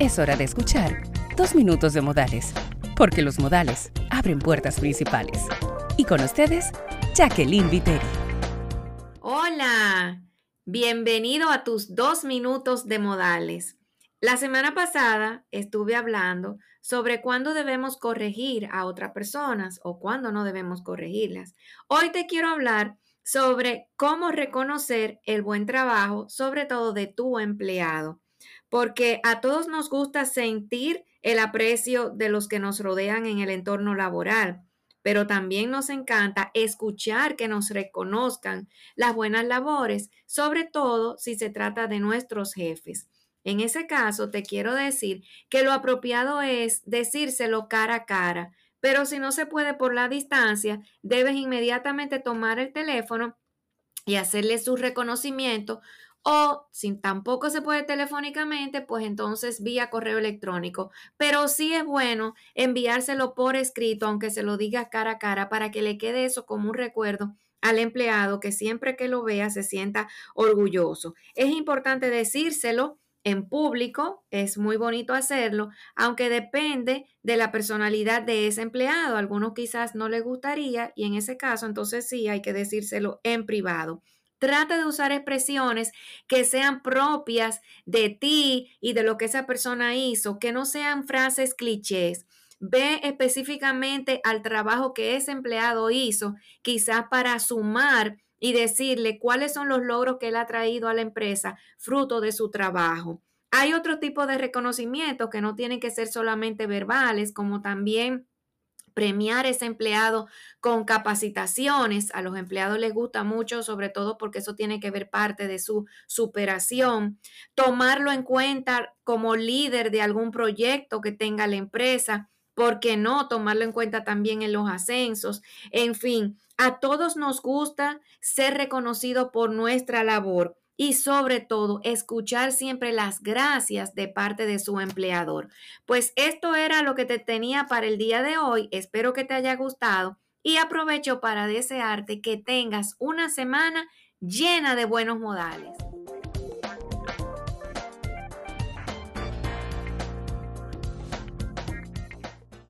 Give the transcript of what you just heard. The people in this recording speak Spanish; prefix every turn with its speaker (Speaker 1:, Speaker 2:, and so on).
Speaker 1: Es hora de escuchar dos minutos de modales, porque los modales abren puertas principales. Y con ustedes, Jacqueline Viteri.
Speaker 2: Hola, bienvenido a tus dos minutos de modales. La semana pasada estuve hablando sobre cuándo debemos corregir a otras personas o cuándo no debemos corregirlas. Hoy te quiero hablar sobre cómo reconocer el buen trabajo, sobre todo de tu empleado porque a todos nos gusta sentir el aprecio de los que nos rodean en el entorno laboral, pero también nos encanta escuchar que nos reconozcan las buenas labores, sobre todo si se trata de nuestros jefes. En ese caso, te quiero decir que lo apropiado es decírselo cara a cara, pero si no se puede por la distancia, debes inmediatamente tomar el teléfono y hacerle su reconocimiento o si tampoco se puede telefónicamente, pues entonces vía correo electrónico. Pero sí es bueno enviárselo por escrito, aunque se lo diga cara a cara, para que le quede eso como un recuerdo al empleado que siempre que lo vea se sienta orgulloso. Es importante decírselo en público, es muy bonito hacerlo, aunque depende de la personalidad de ese empleado. algunos quizás no le gustaría y en ese caso entonces sí hay que decírselo en privado. Trata de usar expresiones que sean propias de ti y de lo que esa persona hizo, que no sean frases clichés. Ve específicamente al trabajo que ese empleado hizo, quizás para sumar y decirle cuáles son los logros que él ha traído a la empresa fruto de su trabajo. Hay otro tipo de reconocimiento que no tienen que ser solamente verbales, como también premiar ese empleado con capacitaciones. A los empleados les gusta mucho, sobre todo porque eso tiene que ver parte de su superación. Tomarlo en cuenta como líder de algún proyecto que tenga la empresa. ¿Por qué no tomarlo en cuenta también en los ascensos? En fin, a todos nos gusta ser reconocido por nuestra labor y sobre todo escuchar siempre las gracias de parte de su empleador. Pues esto era lo que te tenía para el día de hoy. Espero que te haya gustado y aprovecho para desearte que tengas una semana llena de buenos modales.